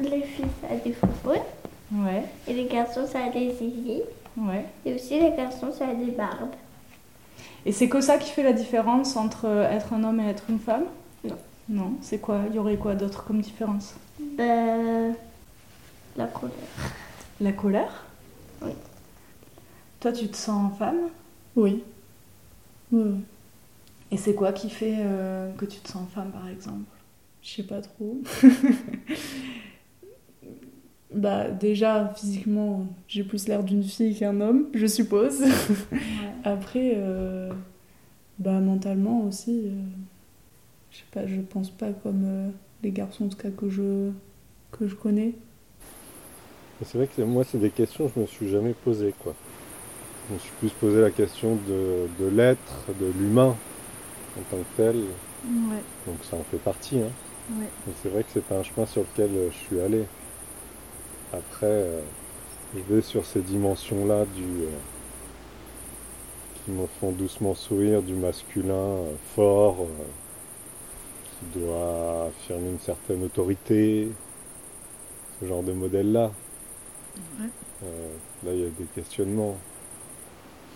Les filles, ça a des foufounes. Ouais, Et les garçons, ça a des zizi. ouais. Et aussi, les garçons, ça a des barbes. Et c'est que ça qui fait la différence entre être un homme et être une femme? Non. Non, c'est quoi? Il y aurait quoi d'autre comme différence? Ben, la couleur. La colère? Oui. Toi, tu te sens femme? Oui. Oui. Et c'est quoi qui fait euh, que tu te sens femme, par exemple? Je sais pas trop. bah déjà physiquement, j'ai plus l'air d'une fille qu'un homme, je suppose. Après, euh, bah mentalement aussi, euh, je sais pas, je pense pas comme euh, les garçons en tout cas que je que je connais. C'est vrai que moi, c'est des questions que je me suis jamais posées, quoi. Je me suis plus posé la question de, de l'être, de l'humain en tant que tel. Ouais, Donc ça en fait partie. Hein. ouais. C'est vrai que c'est pas un chemin sur lequel je suis allé. Après, euh, je vais sur ces dimensions-là du euh, qui me font doucement sourire, du masculin euh, fort, qui doit affirmer une certaine autorité, ce genre de modèle-là. Ouais. Là, il y a des questionnements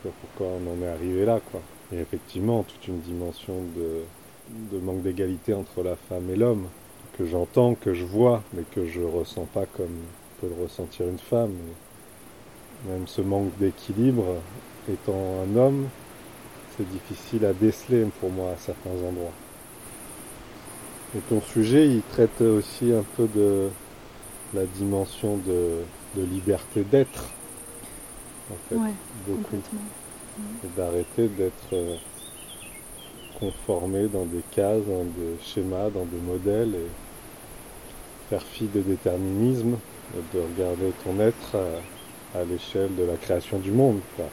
sur pourquoi on en est arrivé là, quoi. Et effectivement, toute une dimension de, de manque d'égalité entre la femme et l'homme, que j'entends, que je vois, mais que je ressens pas comme peut le ressentir une femme. Même ce manque d'équilibre, étant un homme, c'est difficile à déceler pour moi à certains endroits. Et ton sujet, il traite aussi un peu de la dimension de, de liberté d'être, en fait, Ouais, beaucoup complètement. et d'arrêter d'être euh, conformé dans des cases, dans des schémas, dans des modèles et faire fi des déterminismes et de regarder ton être à, à l'échelle de la création du monde. quoi.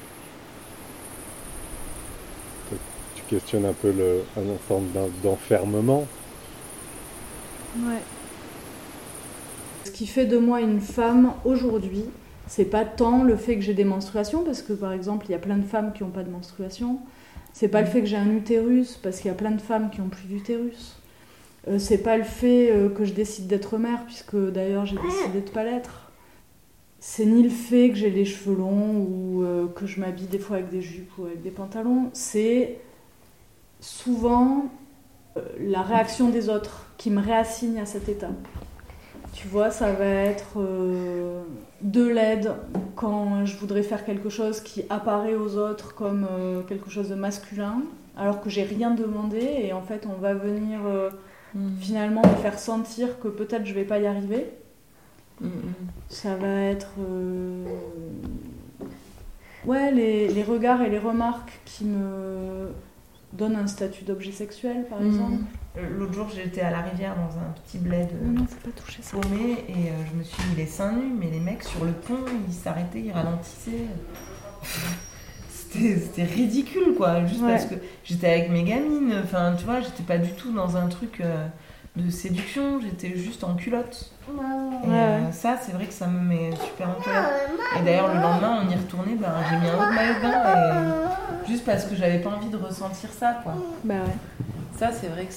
Tu questionnes un peu le, une forme d'en- d'enfermement. Ouais. Ce qui fait de moi une femme aujourd'hui, c'est pas tant le fait que j'ai des menstruations, parce que par exemple, il y a plein de femmes qui n'ont pas de menstruation. C'est pas le fait que j'ai un utérus, parce qu'il y a plein de femmes qui n'ont plus d'utérus. Euh, c'est pas le fait euh, que je décide d'être mère, puisque d'ailleurs j'ai décidé de pas l'être. C'est ni le fait que j'ai les cheveux longs ou euh, que je m'habille des fois avec des jupes ou avec des pantalons. C'est souvent la réaction des autres qui me réassigne à cet état. Tu vois, ça va être de l'aide quand je voudrais faire quelque chose qui apparaît aux autres comme quelque chose de masculin, alors que j'ai rien demandé et en fait on va venir euh, finalement me faire sentir que peut-être je vais pas y arriver. Ça va être euh, ouais les, les regards et les remarques qui me donnent un statut d'objet sexuel par exemple. Euh, L'autre jour, j'étais à la rivière dans un petit bled euh, Non non faut pas toucher ça. paumé et je me suis mis les seins nus, mais les mecs sur le pont, ils s'arrêtaient, ils ralentissaient. C'était ridicule quoi, juste Ouais. parce que j'étais avec mes gamines, enfin tu vois, j'étais pas du tout dans un truc euh, de séduction, j'étais juste en culotte. Et euh, ça, c'est vrai que ça me met super en colère. Et d'ailleurs, le lendemain, on y retournait, ben, j'ai mis un autre maillot de bain, et... juste parce que j'avais pas envie de ressentir ça, quoi. Bah ouais. Ça, c'est vrai que.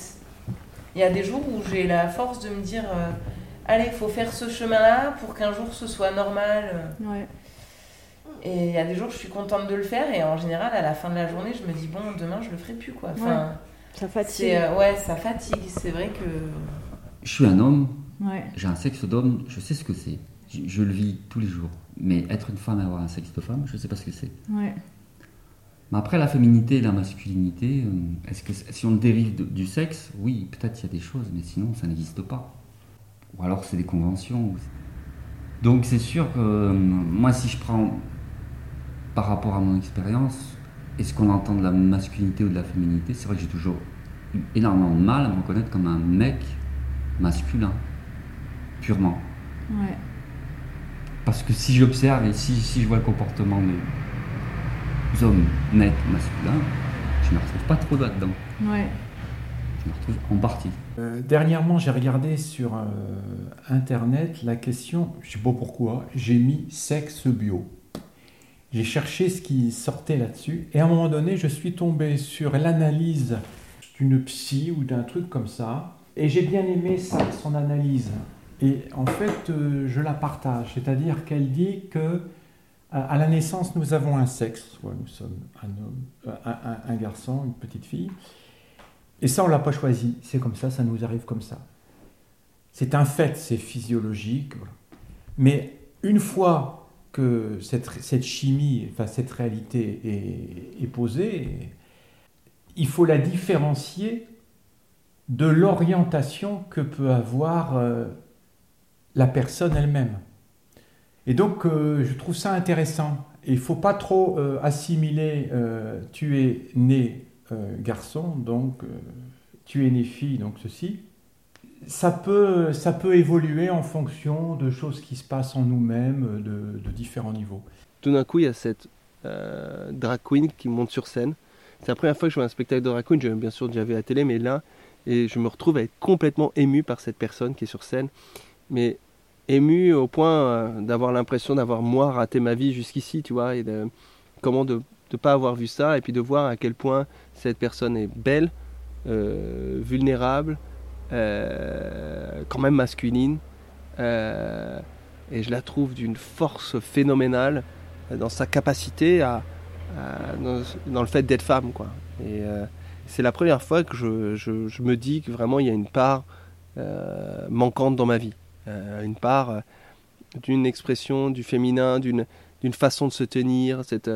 Il y a des jours où j'ai la force de me dire euh, allez, il faut faire ce chemin-là pour qu'un jour ce soit normal. Ouais. Et il y a des jours où je suis contente de le faire, et en général, à la fin de la journée, je me dis bon, demain, je le ferai plus, quoi. Enfin, Ça fatigue. c'est, euh, ouais, ça fatigue. C'est vrai que. Je suis un homme, Ouais. j'ai un sexe d'homme, je sais ce que c'est. Je, je le vis tous les jours. Mais être une femme et avoir un sexe de femme, je ne sais pas ce que c'est. Ouais. Mais après, la féminité et la masculinité, euh, est-ce que si on dérive de- du sexe, oui, peut-être il y a des choses, mais sinon, ça n'existe pas. Ou alors, c'est des conventions. Donc, c'est sûr que euh, moi, si je prends par rapport à mon expérience, est-ce qu'on entend de la masculinité ou de la féminité? C'est vrai que j'ai toujours eu énormément de mal à me reconnaître comme un mec masculin, purement. Ouais. Parce que si j'observe et si, si je vois le comportement des hommes nets masculins, je ne me retrouve pas trop là-dedans. Ouais. Je me retrouve en partie. Euh, dernièrement, j'ai regardé sur euh, Internet la question, je sais pas pourquoi, j'ai mis sexe bio. J'ai cherché ce qui sortait là-dessus et à un moment donné, je suis tombé sur l'analyse d'une psy ou d'un truc comme ça et j'ai bien aimé ça, son analyse. Et en fait, euh, je la partage. C'est-à-dire qu'elle dit que à la naissance, nous avons un sexe, soit nous sommes un homme, un garçon, une petite fille. Et ça, on ne l'a pas choisi. C'est comme ça, ça nous arrive comme ça. C'est un fait, c'est physiologique. Mais une fois que cette, chimie, enfin cette réalité est, est, posée, il faut la différencier de l'orientation que peut avoir euh, la personne elle-même. Et donc, euh, je trouve ça intéressant. Il ne faut pas trop euh, assimiler tu es né garçon, donc tu es né fille, donc ceci ça peut, ça peut évoluer en fonction de choses qui se passent en nous-mêmes, de, différents niveaux. Tout d'un coup, il y a cette euh, drag queen qui monte sur scène. C'est la première fois que je vois un spectacle de drag queen, j'ai bien sûr déjà vu à la télé, mais là, et je me retrouve à être complètement ému par cette personne qui est sur scène. Mais ému au point euh, d'avoir l'impression d'avoir moi raté ma vie jusqu'ici, tu vois, et de, comment de ne pas avoir vu ça, et puis de voir à quel point cette personne est belle, euh, vulnérable, euh, quand même masculine. Euh, et je la trouve d'une force phénoménale dans sa capacité à, dans, le fait d'être femme. Quoi. Et euh, c'est la première fois que je, je, me dis que vraiment il y a une part manquante dans ma vie. une part d'une expression du féminin, d'une, d'une façon de se tenir, cette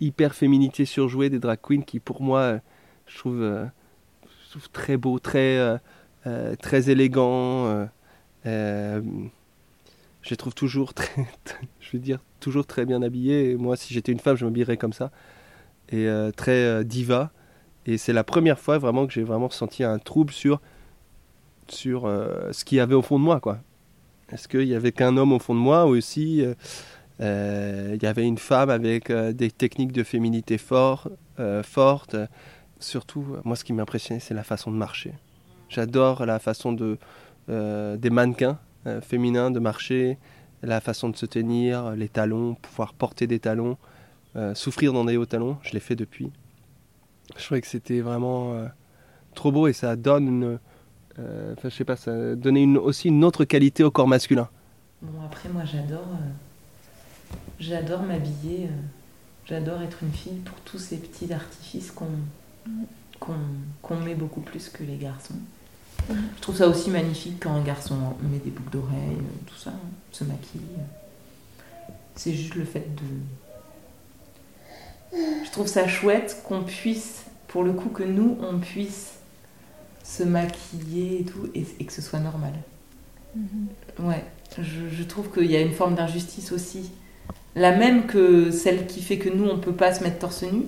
hyper féminité surjouée des drag queens qui pour moi je trouve, très beau, très très élégant. Euh, euh, je trouve toujours très, je veux dire, toujours très bien habillés. moi, si j'étais une femme, je m'habillerais comme ça. Et très diva. Et c'est la première fois vraiment que j'ai vraiment ressenti un trouble sur, sur ce qu'il y avait au fond de moi. quoi. Est-ce qu'il y avait qu'un homme au fond de moi ou aussi il y avait une femme avec des techniques de féminité fort, fortes Surtout, moi, ce qui m'impressionnait, c'est la façon de marcher. J'adore la façon de, euh, des mannequins euh, féminins de marcher, la façon de se tenir, les talons, pouvoir porter des talons, euh, souffrir dans des hauts talons. Je l'ai fait depuis. Je trouvais que c'était vraiment trop beau et ça donne je sais pas, ça donnait aussi une autre qualité au corps masculin. Bon après moi j'adore, j'adore m'habiller, j'adore être une fille pour tous ces petits artifices qu'on qu'on met beaucoup plus que les garçons. Je trouve ça aussi magnifique quand un garçon met des boucles d'oreilles, tout ça, se maquille. C'est juste le fait de. Je trouve ça chouette qu'on puisse, pour le coup, que nous, on puisse se maquiller et tout, et, que ce soit normal. Mm-hmm. Ouais, je, trouve qu'il y a une forme d'injustice aussi. La même que celle qui fait que nous, on peut pas se mettre torse nu.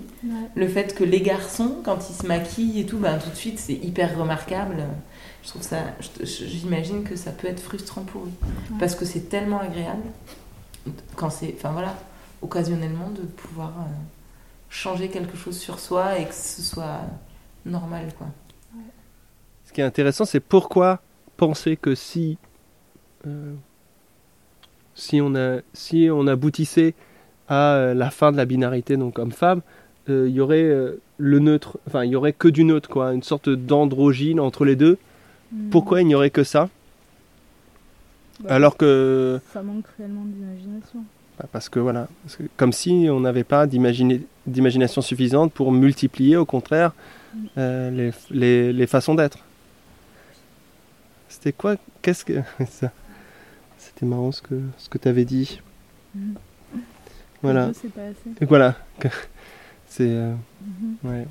Le fait que les garçons, quand ils se maquillent et tout, ben, tout de suite, c'est hyper remarquable je trouve ça, j'imagine que ça peut être frustrant pour eux. Parce que c'est tellement agréable, quand c'est, enfin voilà, occasionnellement de pouvoir euh, changer quelque chose sur soi et que ce soit normal, quoi. Ce qui est intéressant, c'est pourquoi penser que si, euh, si, on a, si on aboutissait à euh, la fin de la binarité, donc homme-femme, il y aurait le neutre, enfin il y aurait que du neutre, quoi, une sorte d'androgyne entre les deux Hmm. Pourquoi il n'y aurait que ça? Bah, Alors que. Ça manque réellement d'imagination. Bah, parce que voilà, comme si on n'avait pas d'imagination suffisante pour multiplier au contraire hmm. euh, les, les, façons d'être. C'était quoi? Qu'est-ce que. ça? C'était marrant ce que, ce que tu avais dit. Hmm. Voilà. Voilà. C'est. Euh, ouais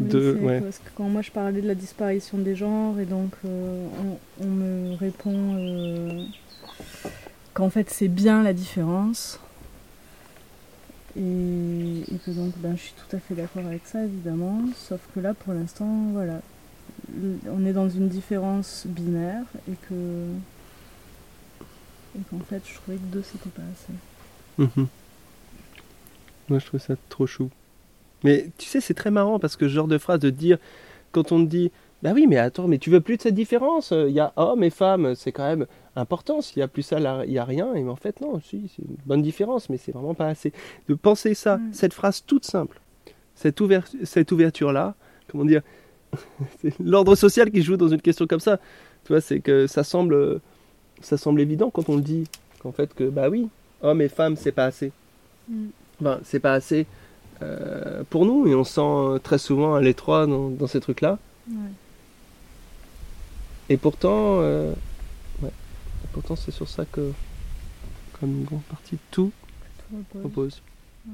parce que quand moi je parlais de la disparition des genres et donc euh, on, me répond euh, qu'en fait c'est bien la différence et, que donc ben, je suis tout à fait d'accord avec ça évidemment sauf que là pour l'instant voilà on est dans une différence binaire et que et qu'en fait je trouvais que deux c'était pas assez. Mhm. Moi je trouve ça trop chou. Mais tu sais, c'est très marrant parce que ce genre de phrase de dire, quand on te dit, bah oui, mais attends, mais tu veux plus de cette différence? Il y a hommes et femmes, c'est quand même important. S'il y a plus ça, il n'y a rien. Et en fait, non, si, c'est une bonne différence, mais c'est vraiment pas assez. De penser ça, mm. cette phrase toute simple, cette, cette ouverture-là, comment dire, c'est l'ordre social qui joue dans une question comme ça. Tu vois, c'est que ça semble ça semble évident quand on le dit, qu'en fait que bah oui, hommes et femmes c'est pas assez. Mm. Enfin, c'est pas assez euh, pour nous et on se sent très souvent à l'étroit dans, dans ces trucs-là. Ouais. Et pourtant, euh, ouais. Et pourtant c'est sur ça que, comme une grande partie de tout Tout repose. repose. Ouais.